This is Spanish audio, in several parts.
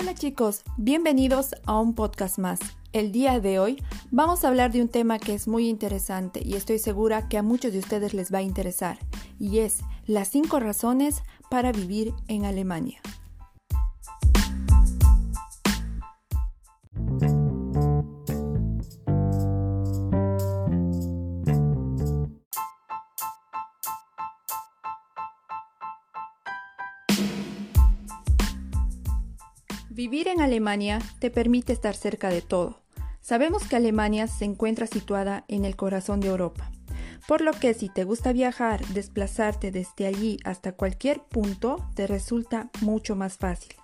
Hola chicos, bienvenidos a un podcast más. El día de hoy vamos a hablar de un tema que es muy interesante y estoy segura que a muchos de ustedes les va a interesar, y es las 5 razones para vivir en Alemania. Vivir en Alemania te permite estar cerca de todo. Sabemos que Alemania se encuentra situada en el corazón de Europa, por lo que si te gusta viajar, desplazarte desde allí hasta cualquier punto te resulta mucho más fácil.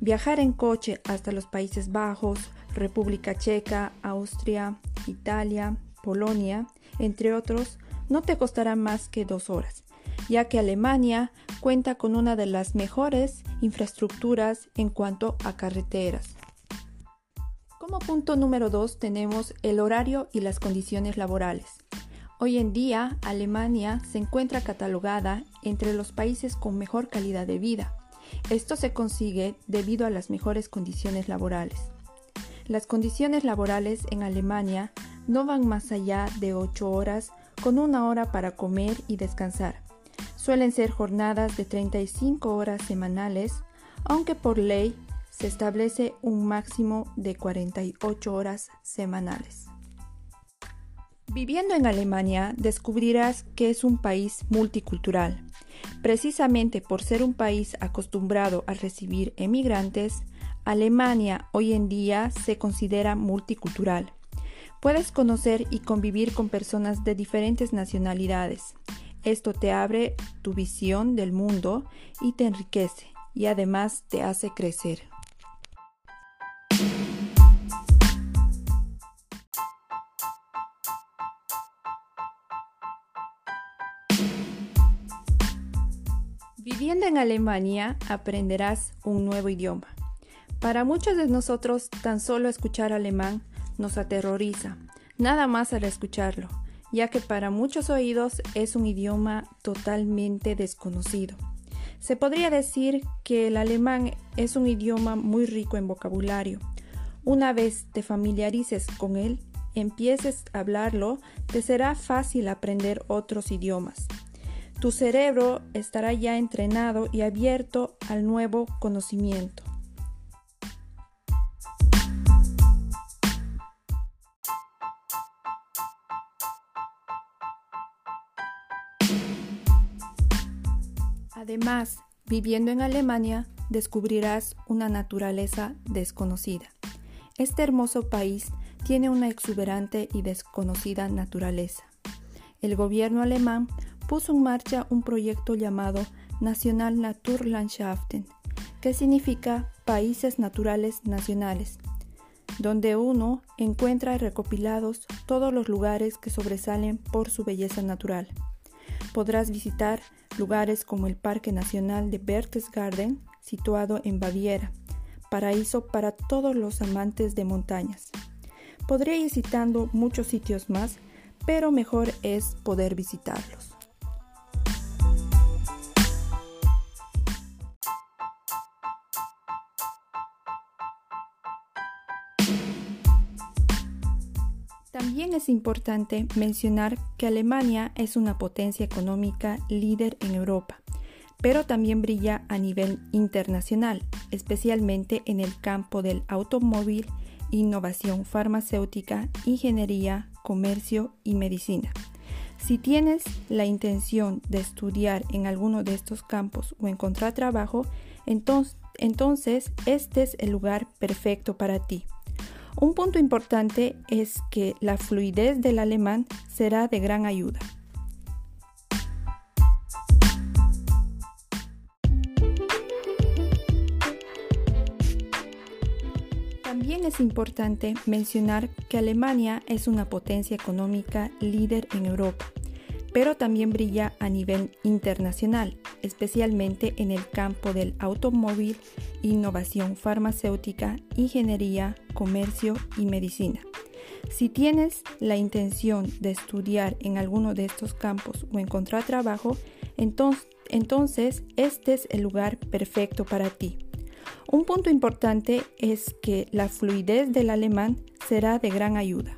Viajar en coche hasta los Países Bajos, República Checa, Austria, Italia, Polonia, entre otros, no te costará más que dos horas, ya que Alemania cuenta con una de las mejores infraestructuras en cuanto a carreteras. Como punto número 2 tenemos el horario y las condiciones laborales. Hoy en día, Alemania se encuentra catalogada entre los países con mejor calidad de vida. Esto se consigue debido a las mejores condiciones laborales. Las condiciones laborales en Alemania no van más allá de 8 horas con una hora para comer y descansar. Suelen ser jornadas de 35 horas semanales, aunque por ley se establece un máximo de 48 horas semanales. Viviendo en Alemania descubrirás que es un país multicultural. Precisamente por ser un país acostumbrado a recibir emigrantes, Alemania hoy en día se considera multicultural. Puedes conocer y convivir con personas de diferentes nacionalidades, esto te abre tu visión del mundo y te enriquece y además te hace crecer. Viviendo en Alemania aprenderás un nuevo idioma. Para muchos de nosotros tan solo escuchar alemán nos aterroriza, nada más al escucharlo ya que para muchos oídos es un idioma totalmente desconocido. Se podría decir que el alemán es un idioma muy rico en vocabulario. Una vez te familiarices con él, empieces a hablarlo, te será fácil aprender otros idiomas. Tu cerebro estará ya entrenado y abierto al nuevo conocimiento. Además, viviendo en Alemania, descubrirás una naturaleza desconocida. Este hermoso país tiene una exuberante y desconocida naturaleza. El gobierno alemán puso en marcha un proyecto llamado National Naturlandschaften, que significa Países Naturales Nacionales, donde uno encuentra recopilados todos los lugares que sobresalen por su belleza natural. Podrás visitar lugares como el Parque Nacional de Berchtesgaden, situado en Baviera, paraíso para todos los amantes de montañas. Podría ir citando muchos sitios más, pero mejor es poder visitarlos. También es importante mencionar que Alemania es una potencia económica líder en Europa, pero también brilla a nivel internacional, especialmente en el campo del automóvil, innovación farmacéutica, ingeniería, comercio y medicina. Si tienes la intención de estudiar en alguno de estos campos o encontrar trabajo, entonces, este es el lugar perfecto para ti. Un punto importante es que la fluidez del alemán será de gran ayuda. También es importante mencionar que Alemania es una potencia económica líder en Europa, pero también brilla a nivel internacional, especialmente en el campo del automóvil, innovación farmacéutica, ingeniería, comercio y medicina. Si tienes la intención de estudiar en alguno de estos campos o encontrar trabajo, entonces, este es el lugar perfecto para ti. Un punto importante es que la fluidez del alemán será de gran ayuda.